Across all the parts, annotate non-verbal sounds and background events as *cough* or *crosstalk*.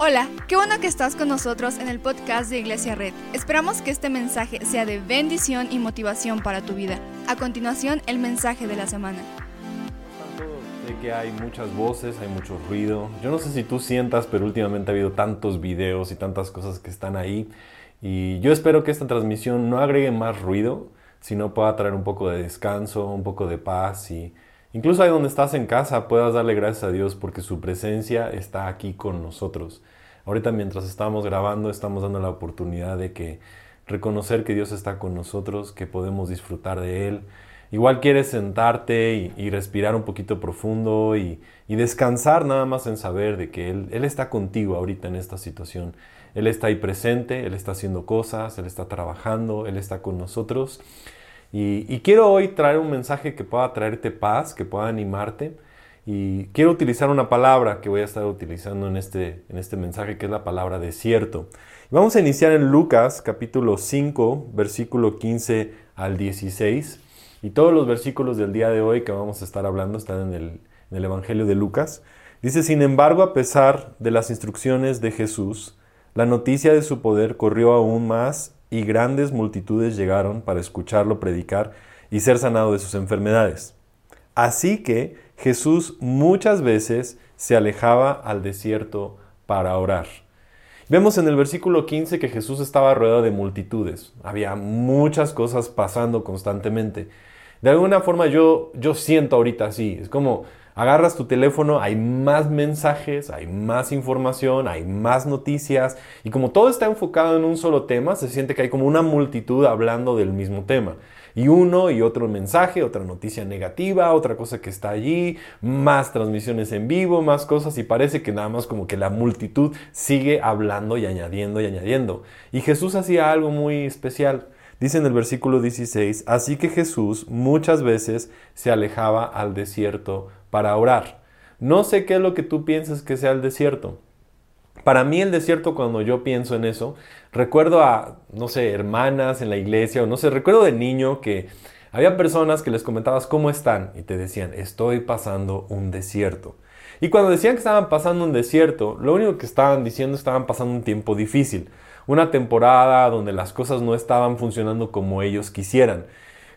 Hola, qué bueno que estás con nosotros en el podcast de Iglesia Red. Esperamos que este mensaje sea de bendición y motivación para tu vida. A continuación, el mensaje de la semana. Sé que hay muchas voces, hay mucho ruido. Yo no sé si tú sientas, pero últimamente ha habido tantos videos y tantas cosas que están ahí. Y yo espero que esta transmisión no agregue más ruido, sino pueda traer un poco de descanso, un poco de paz y Incluso ahí donde estás en casa puedas darle gracias a Dios porque su presencia está aquí con nosotros. Ahorita mientras estamos grabando estamos dando la oportunidad de que reconocer que Dios está con nosotros, que podemos disfrutar de Él. Igual quieres sentarte y, respirar un poquito profundo y, descansar nada más en saber de que él, él está contigo ahorita en esta situación. Él está ahí presente, Él está haciendo cosas, Él está trabajando, Él está con nosotros. Y, quiero hoy traer un mensaje que pueda traerte paz, que pueda animarte. Y quiero utilizar una palabra que voy a estar utilizando en este, en este mensaje, que es la palabra desierto. vamos a iniciar en Lucas capítulo 5, versículo 15 al 16. Y todos los versículos del día de hoy que vamos a estar hablando están en el, en el Evangelio de Lucas. Dice, sin embargo, a pesar de las instrucciones de Jesús, la noticia de su poder corrió aún más y grandes multitudes llegaron para escucharlo predicar y ser sanado de sus enfermedades. Así que Jesús muchas veces se alejaba al desierto para orar. Vemos en el versículo 15 que Jesús estaba rodeado de multitudes. Había muchas cosas pasando constantemente. De alguna forma yo, yo siento ahorita así. Es como Agarras tu teléfono, hay más mensajes, hay más información, hay más noticias y como todo está enfocado en un solo tema, se siente que hay como una multitud hablando del mismo tema. Y uno y otro mensaje, otra noticia negativa, otra cosa que está allí, más transmisiones en vivo, más cosas y parece que nada más como que la multitud sigue hablando y añadiendo y añadiendo. Y Jesús hacía algo muy especial. Dice en el versículo 16, así que Jesús muchas veces se alejaba al desierto para orar. No sé qué es lo que tú piensas que sea el desierto. Para mí el desierto, cuando yo pienso en eso, recuerdo a, no sé, hermanas en la iglesia, o no sé, recuerdo de niño que había personas que les comentabas cómo están y te decían, estoy pasando un desierto. Y cuando decían que estaban pasando un desierto, lo único que estaban diciendo estaban pasando un tiempo difícil, una temporada donde las cosas no estaban funcionando como ellos quisieran.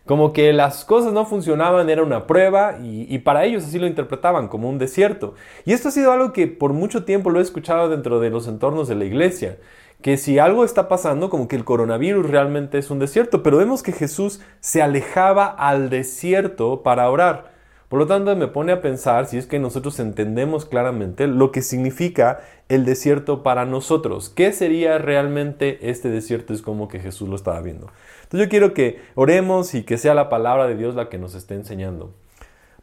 Como que las cosas no funcionaban, era una prueba y, para ellos así lo interpretaban como un desierto. Y esto ha sido algo que por mucho tiempo lo he escuchado dentro de los entornos de la iglesia, que si algo está pasando, como que el coronavirus realmente es un desierto, pero vemos que Jesús se alejaba al desierto para orar. Por lo tanto, me pone a pensar si es que nosotros entendemos claramente lo que significa el desierto para nosotros. ¿Qué sería realmente este desierto? Es como que Jesús lo estaba viendo. Entonces yo quiero que oremos y que sea la palabra de Dios la que nos esté enseñando.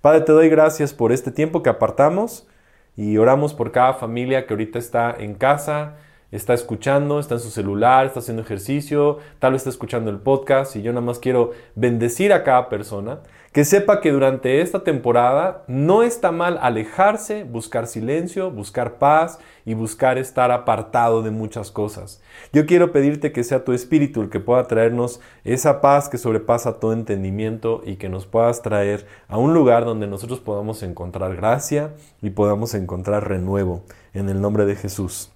Padre, te doy gracias por este tiempo que apartamos y oramos por cada familia que ahorita está en casa, está escuchando, está en su celular, está haciendo ejercicio, tal vez está escuchando el podcast y yo nada más quiero bendecir a cada persona que sepa que durante esta temporada no está mal alejarse, buscar silencio, buscar paz y buscar estar apartado de muchas cosas. Yo quiero pedirte que sea tu espíritu el que pueda traernos esa paz que sobrepasa todo entendimiento y que nos puedas traer a un lugar donde nosotros podamos encontrar gracia y podamos encontrar renuevo. En el nombre de Jesús.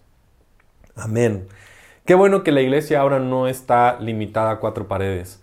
Amén. Qué bueno que la iglesia ahora no está limitada a cuatro paredes,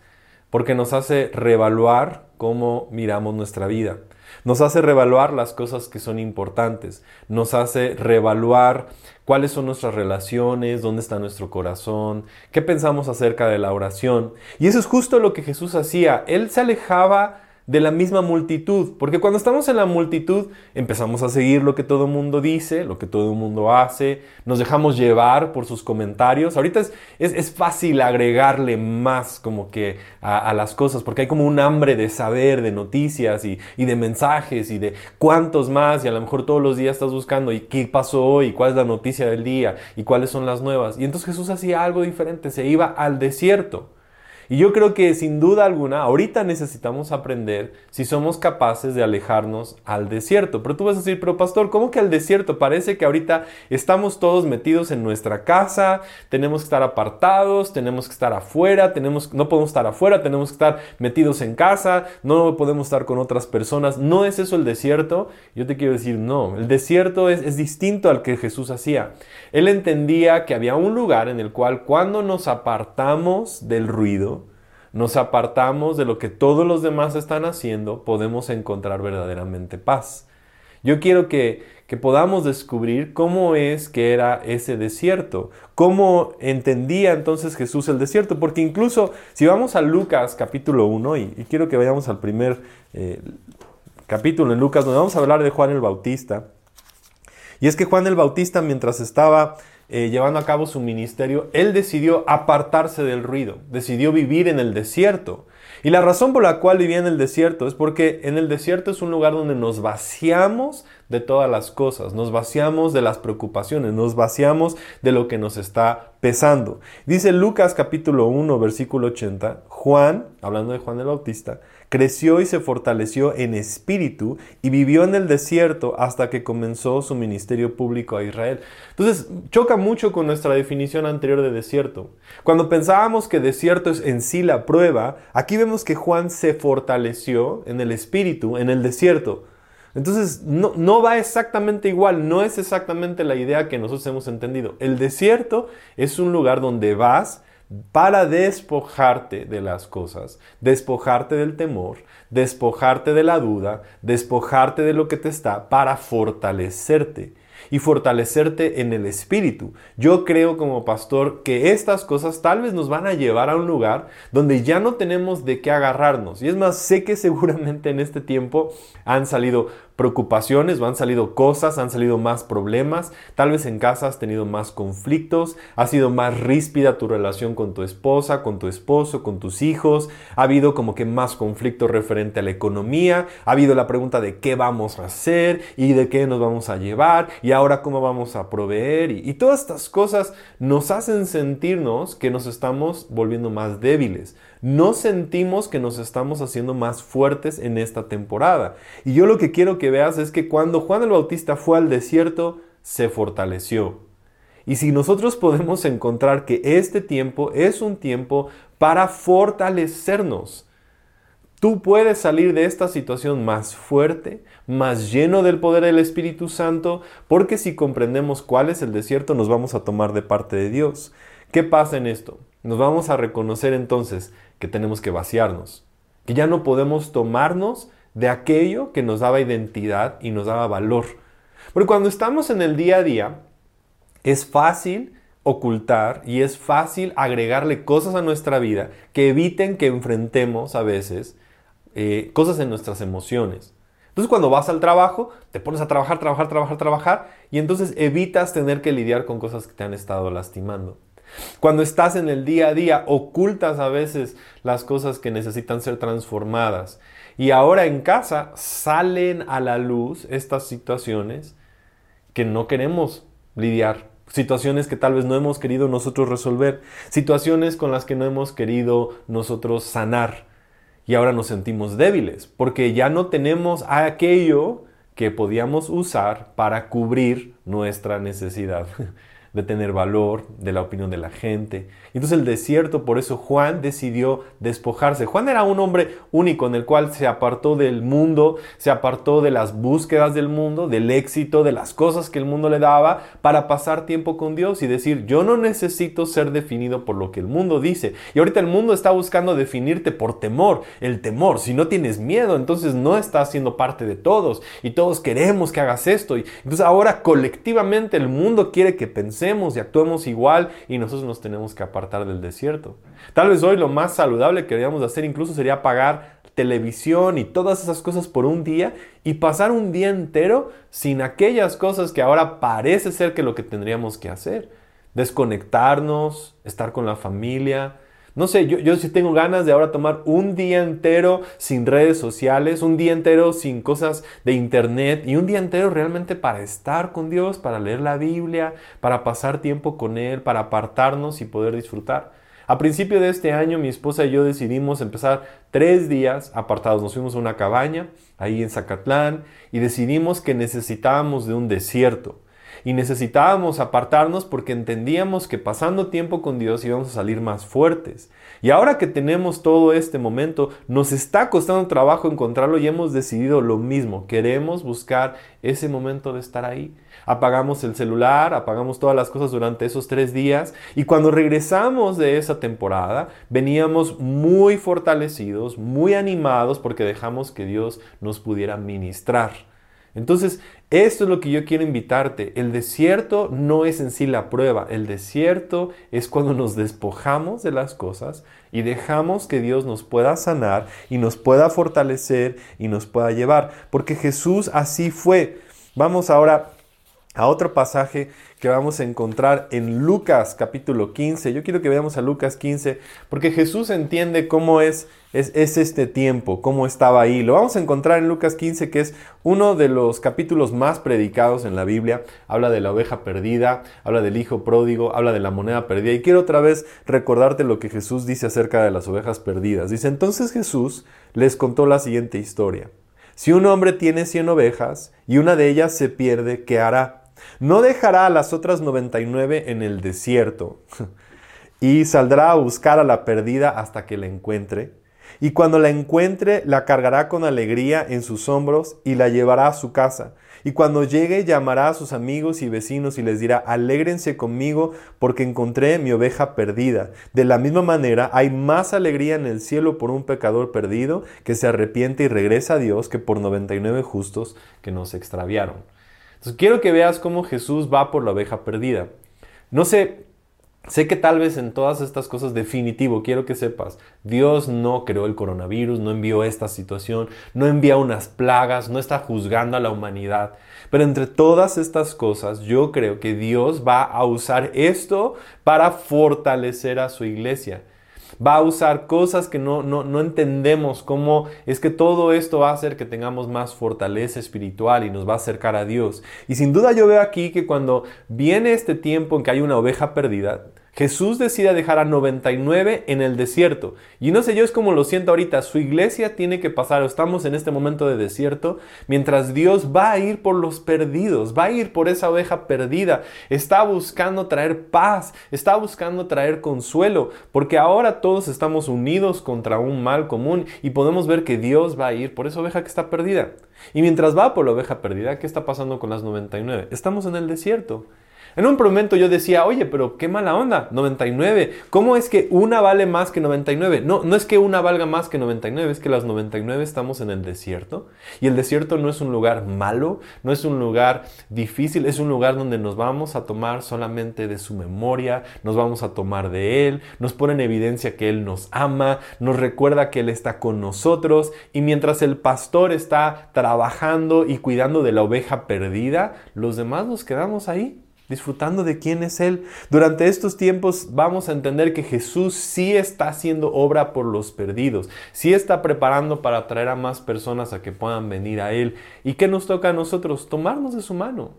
porque nos hace reevaluar cómo miramos nuestra vida. Nos hace reevaluar las cosas que son importantes. Nos hace reevaluar cuáles son nuestras relaciones, dónde está nuestro corazón, qué pensamos acerca de la oración. Y eso es justo lo que Jesús hacía. Él se alejaba de la misma multitud. Porque cuando estamos en la multitud empezamos a seguir lo que todo el mundo dice, lo que todo el mundo hace, nos dejamos llevar por sus comentarios. Ahorita es, es, fácil agregarle más como que a, las cosas, porque hay como un hambre de saber, de noticias y, y, de mensajes y de cuántos más, y a lo mejor todos los días estás buscando y qué pasó hoy, cuál es la noticia del día y cuáles son las nuevas. Y entonces Jesús hacía algo diferente, se iba al desierto. Y yo creo que sin duda alguna, ahorita necesitamos aprender si somos capaces de alejarnos al desierto. Pero tú vas a decir, pero pastor, ¿cómo que al desierto? Parece que ahorita estamos todos metidos en nuestra casa, tenemos que estar apartados, tenemos que estar afuera, tenemos, no podemos estar afuera, tenemos que estar metidos en casa, no podemos estar con otras personas. ¿No es eso el desierto? Yo te quiero decir, no, el desierto es, es distinto al que Jesús hacía. Él entendía que había un lugar en el cual cuando nos apartamos del ruido, nos apartamos de lo que todos los demás están haciendo, podemos encontrar verdaderamente paz. Yo quiero que, que podamos descubrir cómo es que era ese desierto, cómo entendía entonces Jesús el desierto, porque incluso si vamos a Lucas capítulo 1, y, quiero que vayamos al primer eh, capítulo en Lucas, donde vamos a hablar de Juan el Bautista, y es que Juan el Bautista mientras estaba eh, llevando a cabo su ministerio, él decidió apartarse del ruido, decidió vivir en el desierto. Y la razón por la cual vivía en el desierto es porque en el desierto es un lugar donde nos vaciamos de todas las cosas, nos vaciamos de las preocupaciones, nos vaciamos de lo que nos está pesando. Dice Lucas capítulo 1 versículo 80, Juan, hablando de Juan el Bautista, creció y se fortaleció en espíritu y vivió en el desierto hasta que comenzó su ministerio público a Israel. Entonces, choca mucho con nuestra definición anterior de desierto. Cuando pensábamos que desierto es en sí la prueba, aquí vemos que Juan se fortaleció en el espíritu, en el desierto. Entonces, no, no, va exactamente igual, no es exactamente la idea que nosotros hemos entendido. El desierto es un lugar donde vas para despojarte de las cosas, despojarte del temor, despojarte de la duda, despojarte de lo que te está, para fortalecerte y fortalecerte en el espíritu. Yo creo como pastor que estas cosas tal vez nos van a llevar a un lugar donde ya no tenemos de qué agarrarnos. Y es más, sé que seguramente en este tiempo han salido preocupaciones, han salido cosas, han salido más problemas, tal vez en casa has tenido más conflictos, ha sido más ríspida tu relación con tu esposa, con tu esposo, con tus hijos, ha habido como que más conflicto referente a la economía, ha habido la pregunta de qué vamos a hacer y de qué nos vamos a llevar y ahora cómo vamos a proveer y, y todas estas cosas nos hacen sentirnos que nos estamos volviendo más débiles no sentimos que nos estamos haciendo más fuertes en esta temporada. Y yo lo que quiero que veas es que cuando Juan el Bautista fue al desierto, se fortaleció. Y si nosotros podemos encontrar que este tiempo es un tiempo para fortalecernos, tú puedes salir de esta situación más fuerte, más lleno del poder del Espíritu Santo, porque si comprendemos cuál es el desierto, nos vamos a tomar de parte de Dios. ¿Qué pasa en esto? Nos vamos a reconocer entonces que tenemos que vaciarnos, que ya no podemos tomarnos de aquello que nos daba identidad y nos daba valor. Porque cuando estamos en el día a día, es fácil ocultar y es fácil agregarle cosas a nuestra vida que eviten que enfrentemos a veces eh, cosas en nuestras emociones. Entonces cuando vas al trabajo, te pones a trabajar, trabajar, trabajar, trabajar y entonces evitas tener que lidiar con cosas que te han estado lastimando. Cuando estás en el día a día, ocultas a veces las cosas que necesitan ser transformadas. Y ahora en casa salen a la luz estas situaciones que no queremos lidiar. Situaciones que tal vez no hemos querido nosotros resolver. Situaciones con las que no hemos querido nosotros sanar. Y ahora nos sentimos débiles porque ya no tenemos aquello que podíamos usar para cubrir nuestra necesidad. *laughs* de tener valor, de la opinión de la gente. Entonces el desierto, por eso Juan decidió despojarse. Juan era un hombre único en el cual se apartó del mundo, se apartó de las búsquedas del mundo, del éxito, de las cosas que el mundo le daba, para pasar tiempo con Dios y decir, yo no necesito ser definido por lo que el mundo dice. Y ahorita el mundo está buscando definirte por temor. El temor, si no tienes miedo, entonces no estás siendo parte de todos y todos queremos que hagas esto. Y entonces ahora colectivamente el mundo quiere que pensemos y actuemos igual y nosotros nos tenemos que apartar del desierto. Tal vez hoy lo más saludable que deberíamos hacer incluso sería pagar televisión y todas esas cosas por un día y pasar un día entero sin aquellas cosas que ahora parece ser que lo que tendríamos que hacer. Desconectarnos, estar con la familia, no sé, yo, yo sí tengo ganas de ahora tomar un día entero sin redes sociales, un día entero sin cosas de internet y un día entero realmente para estar con Dios, para leer la Biblia, para pasar tiempo con Él, para apartarnos y poder disfrutar. A principio de este año mi esposa y yo decidimos empezar tres días apartados. Nos fuimos a una cabaña ahí en Zacatlán y decidimos que necesitábamos de un desierto y necesitábamos apartarnos porque entendíamos que pasando tiempo con Dios íbamos a salir más fuertes. Y ahora que tenemos todo este momento, nos está costando trabajo encontrarlo y hemos decidido lo mismo. Queremos buscar ese momento de estar ahí. Apagamos el celular, apagamos todas las cosas durante esos tres días y cuando regresamos de esa temporada veníamos muy fortalecidos, muy animados porque dejamos que Dios nos pudiera ministrar. Entonces, esto es lo que yo quiero invitarte. El desierto no es en sí la prueba. El desierto es cuando nos despojamos de las cosas y dejamos que Dios nos pueda sanar y nos pueda fortalecer y nos pueda llevar. Porque Jesús así fue. Vamos ahora a otro pasaje que vamos a encontrar en Lucas capítulo 15. Yo quiero que veamos a Lucas 15 porque Jesús entiende cómo es, es, este tiempo, cómo estaba ahí. Lo vamos a encontrar en Lucas 15 que es uno de los capítulos más predicados en la Biblia. Habla de la oveja perdida, habla del hijo pródigo, habla de la moneda perdida. Y quiero otra vez recordarte lo que Jesús dice acerca de las ovejas perdidas. Dice entonces Jesús les contó la siguiente historia. Si un hombre tiene 100 ovejas y una de ellas se pierde, ¿qué hará? No dejará a las otras 99 en el desierto *laughs* y saldrá a buscar a la perdida hasta que la encuentre. Y cuando la encuentre, la cargará con alegría en sus hombros y la llevará a su casa. Y cuando llegue, llamará a sus amigos y vecinos y les dirá, alégrense conmigo porque encontré mi oveja perdida. De la misma manera, hay más alegría en el cielo por un pecador perdido que se arrepiente y regresa a Dios que por 99 justos que nos extraviaron. Entonces quiero que veas cómo Jesús va por la oveja perdida. No sé, sé que tal vez en todas estas cosas definitivo, quiero que sepas, Dios no creó el coronavirus, no envió esta situación, no envía unas plagas, no está juzgando a la humanidad. Pero entre todas estas cosas, yo creo que Dios va a usar esto para fortalecer a su iglesia va a usar cosas que no, no, entendemos, cómo es que todo esto va a hacer que tengamos más fortaleza espiritual y nos va a acercar a Dios. Y sin duda yo veo aquí que cuando viene este tiempo en que hay una oveja perdida, Jesús decide dejar a 99 en el desierto. Y no sé yo es como lo siento ahorita, su iglesia tiene que pasar, estamos en este momento de desierto, mientras Dios va a ir por los perdidos, va a ir por esa oveja perdida, está buscando traer paz, está buscando traer consuelo, porque ahora todos estamos unidos contra un mal común y podemos ver que Dios va a ir por esa oveja que está perdida. Y mientras va por la oveja perdida, ¿qué está pasando con las 99? Estamos en el desierto. En un momento yo decía, oye, pero qué mala onda, 99. ¿Cómo es que una vale más que 99? No, no es que una valga más que 99, es que las 99 estamos en el desierto. Y el desierto no es un lugar malo, no es un lugar difícil, es un lugar donde nos vamos a tomar solamente de su memoria, nos vamos a tomar de Él, nos pone en evidencia que Él nos ama, nos recuerda que Él está con nosotros. Y mientras el pastor está trabajando y cuidando de la oveja perdida, los demás nos quedamos ahí disfrutando de quién es Él. Durante estos tiempos vamos a entender que Jesús sí está haciendo obra por los perdidos, sí está preparando para atraer a más personas a que puedan venir a Él. ¿Y qué nos toca a nosotros? Tomarnos de su mano,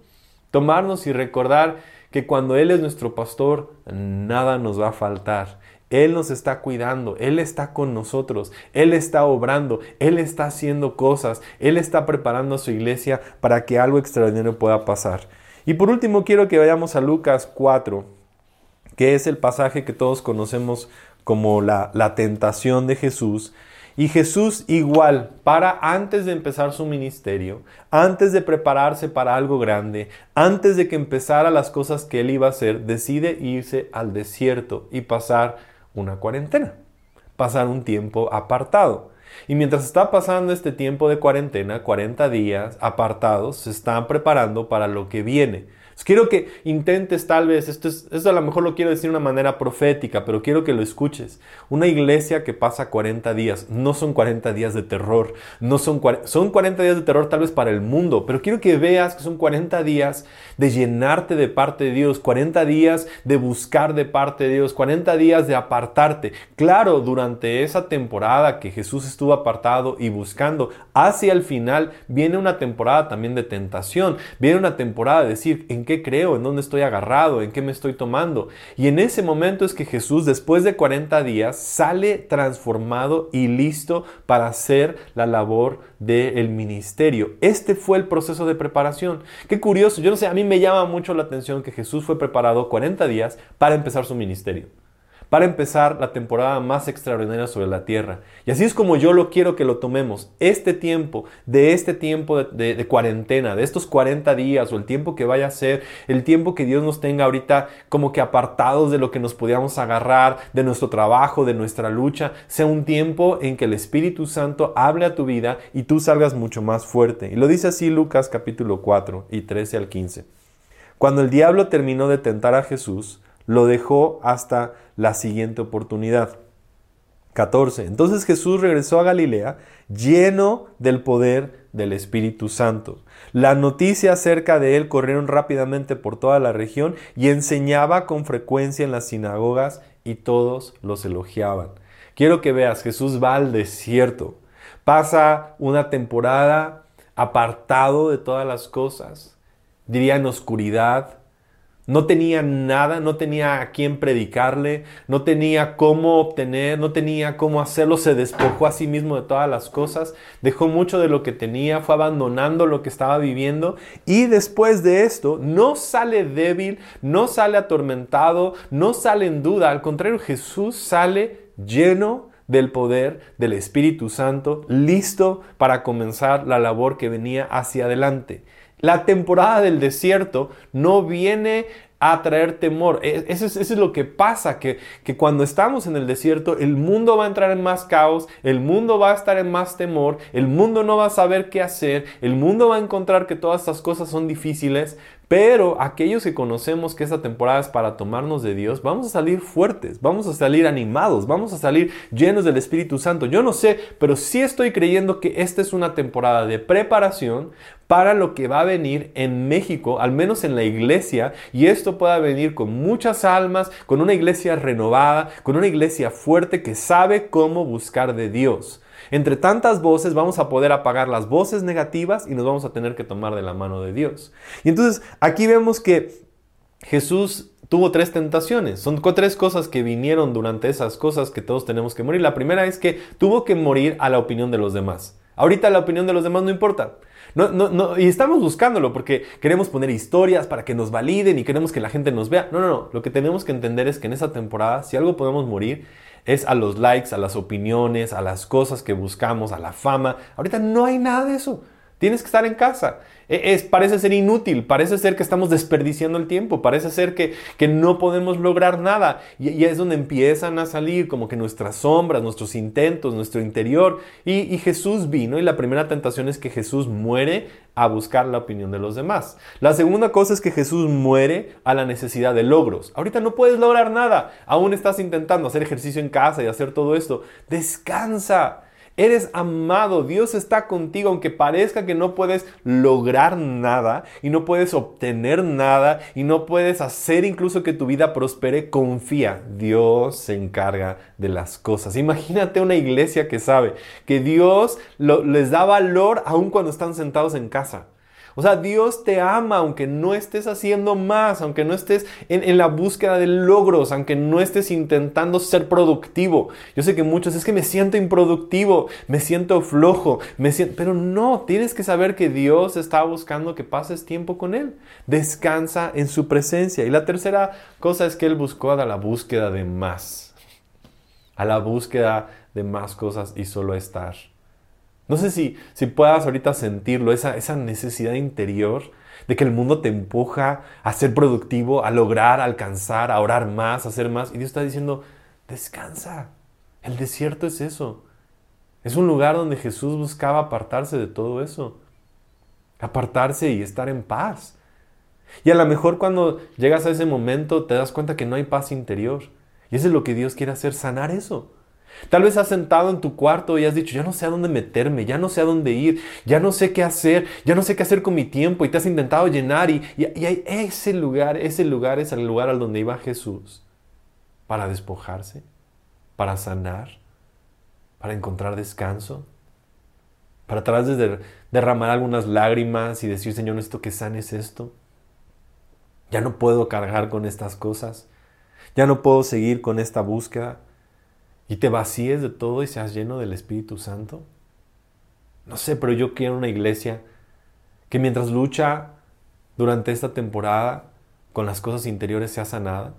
tomarnos y recordar que cuando Él es nuestro pastor, nada nos va a faltar. Él nos está cuidando, Él está con nosotros, Él está obrando, Él está haciendo cosas, Él está preparando a su iglesia para que algo extraordinario pueda pasar. Y por último quiero que vayamos a Lucas 4, que es el pasaje que todos conocemos como la, la tentación de Jesús. Y Jesús igual, para antes de empezar su ministerio, antes de prepararse para algo grande, antes de que empezara las cosas que él iba a hacer, decide irse al desierto y pasar una cuarentena, pasar un tiempo apartado. Y mientras está pasando este tiempo de cuarentena, 40 días apartados, se están preparando para lo que viene. Quiero que intentes tal vez, esto, es, esto a lo mejor lo quiero decir de una manera profética, pero quiero que lo escuches. Una iglesia que pasa 40 días, no son 40 días de terror, no son, son 40 días de terror tal vez para el mundo, pero quiero que veas que son 40 días de llenarte de parte de Dios, 40 días de buscar de parte de Dios, 40 días de apartarte. Claro, durante esa temporada que Jesús estuvo apartado y buscando, hacia el final viene una temporada también de tentación, viene una temporada de decir, ¿en qué creo, en dónde estoy agarrado, en qué me estoy tomando. Y en ese momento es que Jesús, después de 40 días, sale transformado y listo para hacer la labor del ministerio. Este fue el proceso de preparación. Qué curioso, yo no sé, a mí me llama mucho la atención que Jesús fue preparado 40 días para empezar su ministerio para empezar la temporada más extraordinaria sobre la tierra. Y así es como yo lo quiero que lo tomemos. Este tiempo, de este tiempo de, cuarentena, de estos 40 días o el tiempo que vaya a ser, el tiempo que Dios nos tenga ahorita como que apartados de lo que nos podíamos agarrar, de nuestro trabajo, de nuestra lucha, sea un tiempo en que el Espíritu Santo hable a tu vida y tú salgas mucho más fuerte. Y lo dice así Lucas capítulo 4 y 13 al 15. Cuando el diablo terminó de tentar a Jesús, lo dejó hasta la siguiente oportunidad. 14. Entonces Jesús regresó a Galilea lleno del poder del Espíritu Santo. La noticia acerca de él corrieron rápidamente por toda la región y enseñaba con frecuencia en las sinagogas y todos los elogiaban. Quiero que veas, Jesús va al desierto, pasa una temporada apartado de todas las cosas, diría en oscuridad, no tenía nada, no tenía a quién predicarle, no tenía cómo obtener, no tenía cómo hacerlo, se despojó a sí mismo de todas las cosas, dejó mucho de lo que tenía, fue abandonando lo que estaba viviendo y después de esto no sale débil, no sale atormentado, no sale en duda, al contrario Jesús sale lleno del poder del Espíritu Santo, listo para comenzar la labor que venía hacia adelante. La temporada del desierto no viene a traer temor. E, eso es, lo que pasa, que, cuando estamos en el desierto, el mundo va a entrar en más caos, el mundo va a estar en más temor, el mundo no va a saber qué hacer, el mundo va a encontrar que todas estas cosas son difíciles, pero aquellos que conocemos que esta temporada es para tomarnos de Dios, vamos a salir fuertes, vamos a salir animados, vamos a salir llenos del Espíritu Santo. Yo no sé, pero sí estoy creyendo que esta es una temporada de preparación para lo que va a venir en México, al menos en la iglesia, y esto pueda venir con muchas almas, con una iglesia renovada, con una iglesia fuerte que sabe cómo buscar de Dios. Entre tantas voces vamos a poder apagar las voces negativas y nos vamos a tener que tomar de la mano de Dios. Y entonces aquí vemos que Jesús tuvo tres tentaciones. Son tres cosas que vinieron durante esas cosas que todos tenemos que morir. La primera es que tuvo que morir a la opinión de los demás. Ahorita la opinión de los demás no importa. No, no, y estamos buscándolo porque queremos poner historias para que nos validen y queremos que la gente nos vea. No, no, no. Lo que tenemos que entender es que en esa temporada, si algo podemos morir, es a los likes, a las opiniones, a las cosas que buscamos, a la fama. Ahorita no hay nada de eso. Tienes que estar en casa. E, es, parece ser inútil, parece ser que estamos desperdiciando el tiempo, parece ser que, que no podemos lograr nada. Y, y, es donde empiezan a salir como que nuestras sombras, nuestros intentos, nuestro interior. Y, y Jesús vino y la primera tentación es que Jesús muere a buscar la opinión de los demás. La segunda cosa es que Jesús muere a la necesidad de logros. Ahorita no puedes lograr nada, aún estás intentando hacer ejercicio en casa y hacer todo esto. Descansa. Eres amado, Dios está contigo, aunque parezca que no puedes lograr nada y no puedes obtener nada y no puedes hacer incluso que tu vida prospere, confía, Dios se encarga de las cosas. Imagínate una iglesia que sabe que Dios les da valor aun cuando están sentados en casa. O sea, Dios te ama aunque no estés haciendo más, aunque no estés en, la búsqueda de logros, aunque no estés intentando ser productivo. Yo sé que muchos es que me siento improductivo, me siento flojo, me siento... pero no, tienes que saber que Dios está buscando que pases tiempo con Él. Descansa en su presencia. Y la tercera cosa es que Él buscó a la búsqueda de más, a la búsqueda de más cosas y solo estar. No sé si, si puedas ahorita sentirlo, esa, esa necesidad interior de que el mundo te empuja a ser productivo, a lograr, a alcanzar, a orar más, a hacer más. Y Dios está diciendo, descansa. El desierto es eso. Es un lugar donde Jesús buscaba apartarse de todo eso. Apartarse y estar en paz. Y a lo mejor cuando llegas a ese momento te das cuenta que no hay paz interior. Y eso es lo que Dios quiere hacer, sanar eso. Tal vez has sentado en tu cuarto y has dicho, ya no sé a dónde meterme, ya no sé a dónde ir, ya no sé qué hacer, ya no sé qué hacer con mi tiempo y te has intentado llenar y, y, ese lugar, ese lugar es el lugar al donde iba Jesús para despojarse, para sanar, para encontrar descanso, para través de derramar algunas lágrimas y decir, Señor, esto que sanes esto. Ya no puedo cargar con estas cosas. Ya no puedo seguir con esta búsqueda. Y te vacíes de todo y seas lleno del Espíritu Santo. No sé, pero yo quiero una iglesia que mientras lucha durante esta temporada con las cosas interiores sea sanada.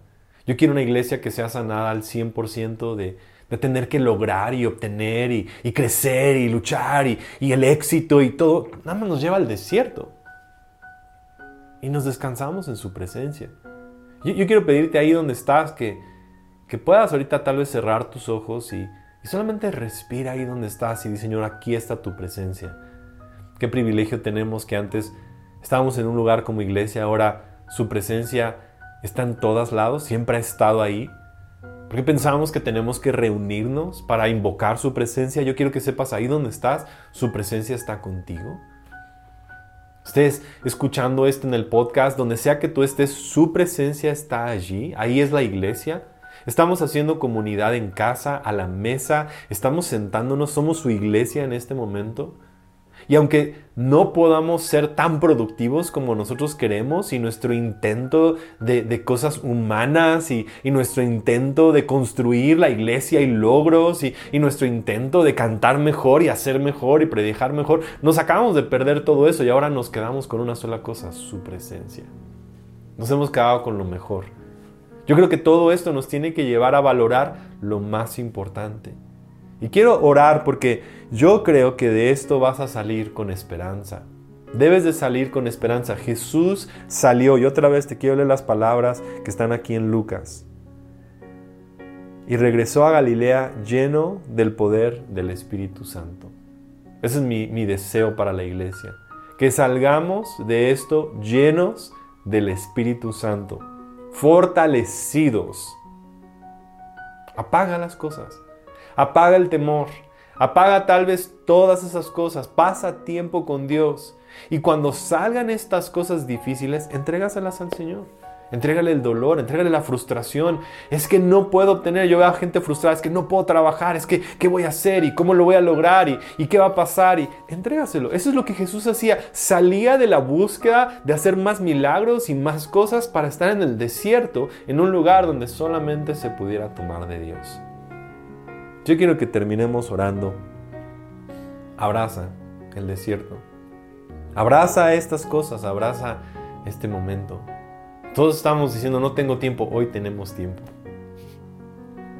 Yo quiero una iglesia que sea sanada al 100% de, de tener que lograr y obtener y, crecer y luchar y, el éxito y todo. Nada más nos lleva al desierto. Y nos descansamos en su presencia. Yo, quiero pedirte ahí donde estás que, que puedas ahorita tal vez cerrar tus ojos y, y solamente respira ahí donde estás y di, Señor, aquí está tu presencia. Qué privilegio tenemos que antes estábamos en un lugar como iglesia, ahora su presencia está en todos lados, siempre ha estado ahí. Porque pensábamos que tenemos que reunirnos para invocar su presencia. Yo quiero que sepas ahí donde estás, su presencia está contigo. Estés escuchando esto en el podcast, donde sea que tú estés, su presencia está allí. Ahí es la iglesia. Estamos haciendo comunidad en casa, a la mesa, estamos sentándonos, somos su iglesia en este momento. Y aunque no podamos ser tan productivos como nosotros queremos y nuestro intento de, cosas humanas y, nuestro intento de construir la iglesia y logros y, nuestro intento de cantar mejor y hacer mejor y predicar mejor, nos acabamos de perder todo eso y ahora nos quedamos con una sola cosa, su presencia. Nos hemos quedado con lo mejor. Yo creo que todo esto nos tiene que llevar a valorar lo más importante. Y quiero orar porque yo creo que de esto vas a salir con esperanza. Debes de salir con esperanza. Jesús salió, y otra vez te quiero leer las palabras que están aquí en Lucas. Y regresó a Galilea lleno del poder del Espíritu Santo. Ese es mi, mi deseo para la iglesia. Que salgamos de esto llenos del Espíritu Santo, fortalecidos. Apaga las cosas. Apaga el temor. Apaga tal vez todas esas cosas. Pasa tiempo con Dios. Y cuando salgan estas cosas difíciles, entrégaselas al Señor. Entrégale el dolor, entrégale la frustración. Es que no puedo obtener. Yo veo a gente frustrada. Es que no puedo trabajar. Es que, ¿qué voy a hacer? ¿Y cómo lo voy a lograr? ¿Y, y qué va a pasar? Y entrégaselo. Eso es lo que Jesús hacía. Salía de la búsqueda de hacer más milagros y más cosas para estar en el desierto, en un lugar donde solamente se pudiera tomar de Dios. Yo quiero que terminemos orando. Abraza el desierto. Abraza estas cosas, abraza este momento. Todos estamos diciendo, no tengo tiempo, hoy tenemos tiempo.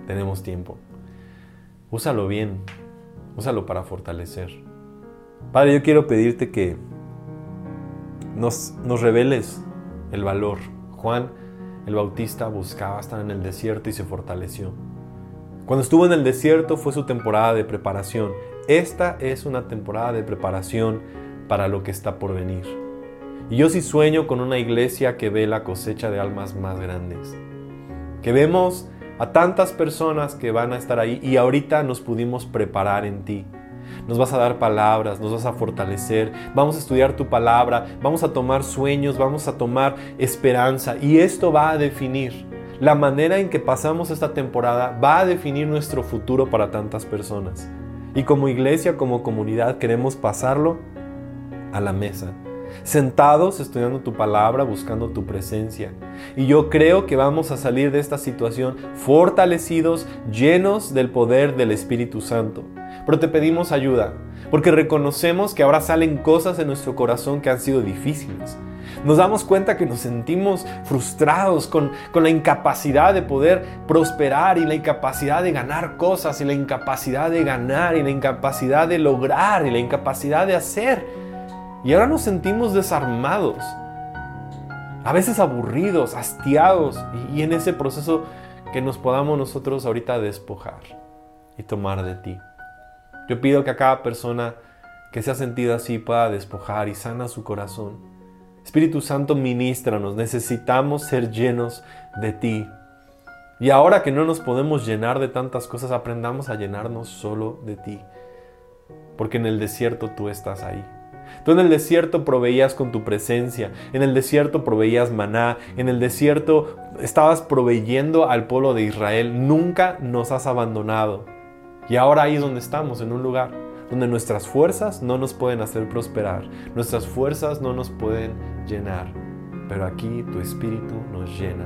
Tenemos tiempo. Úsalo bien, úsalo para fortalecer. Padre, yo quiero pedirte que nos, nos reveles el valor. Juan el Bautista buscaba estar en el desierto y se fortaleció. Cuando estuvo en el desierto fue su temporada de preparación. Esta es una temporada de preparación para lo que está por venir. Y yo sí sueño con una iglesia que ve la cosecha de almas más grandes. Que vemos a tantas personas que van a estar ahí y ahorita nos pudimos preparar en ti. Nos vas a dar palabras, nos vas a fortalecer, vamos a estudiar tu palabra, vamos a tomar sueños, vamos a tomar esperanza y esto va a definir la manera en que pasamos esta temporada va a definir nuestro futuro para tantas personas. Y como iglesia, como comunidad, queremos pasarlo a la mesa. Sentados estudiando tu palabra, buscando tu presencia. Y yo creo que vamos a salir de esta situación fortalecidos, llenos del poder del Espíritu Santo. Pero te pedimos ayuda, porque reconocemos que ahora salen cosas en nuestro corazón que han sido difíciles nos damos cuenta que nos sentimos frustrados con, la incapacidad de poder prosperar y la incapacidad de ganar cosas y la incapacidad de ganar y la incapacidad de lograr y la incapacidad de hacer. Y ahora nos sentimos desarmados, a veces aburridos, hastiados y, en ese proceso que nos podamos nosotros ahorita despojar y tomar de ti. Yo pido que a cada persona que se ha sentido así pueda despojar y sana su corazón Espíritu Santo, ministranos, necesitamos ser llenos de ti. Y ahora que no nos podemos llenar de tantas cosas, aprendamos a llenarnos solo de ti. Porque en el desierto tú estás ahí. Tú en el desierto proveías con tu presencia, en el desierto proveías maná, en el desierto estabas proveyendo al pueblo de Israel, nunca nos has abandonado. Y ahora ahí es donde estamos, en un lugar donde nuestras fuerzas no nos pueden hacer prosperar, nuestras fuerzas no nos pueden llenar. pero aquí tu espíritu nos llena.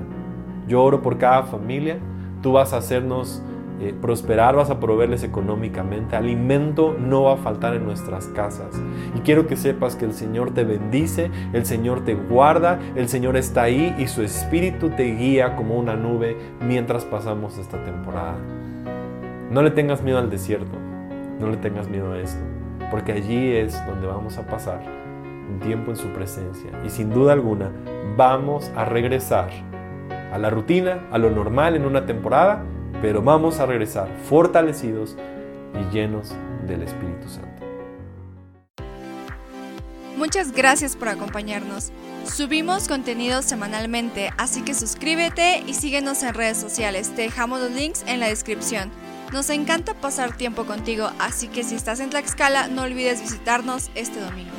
Yo oro por cada familia, tú vas a hacernos eh, prosperar, vas a proveerles económicamente, alimento no va a faltar en nuestras casas. Y quiero que sepas que el Señor te bendice, el Señor te guarda, el Señor está ahí y su espíritu te guía como una nube mientras pasamos esta temporada. No le tengas miedo al desierto, no le tengas miedo a esto, porque allí es donde vamos a pasar un tiempo en su presencia y sin duda alguna vamos a regresar a la rutina, a lo normal en una temporada pero vamos a regresar fortalecidos y llenos del Espíritu Santo. Muchas gracias por acompañarnos. Subimos contenido semanalmente, así que suscríbete y síguenos en redes sociales. Te dejamos los links en la descripción. Nos encanta pasar tiempo contigo, así que si estás en Tlaxcala no olvides visitarnos este domingo.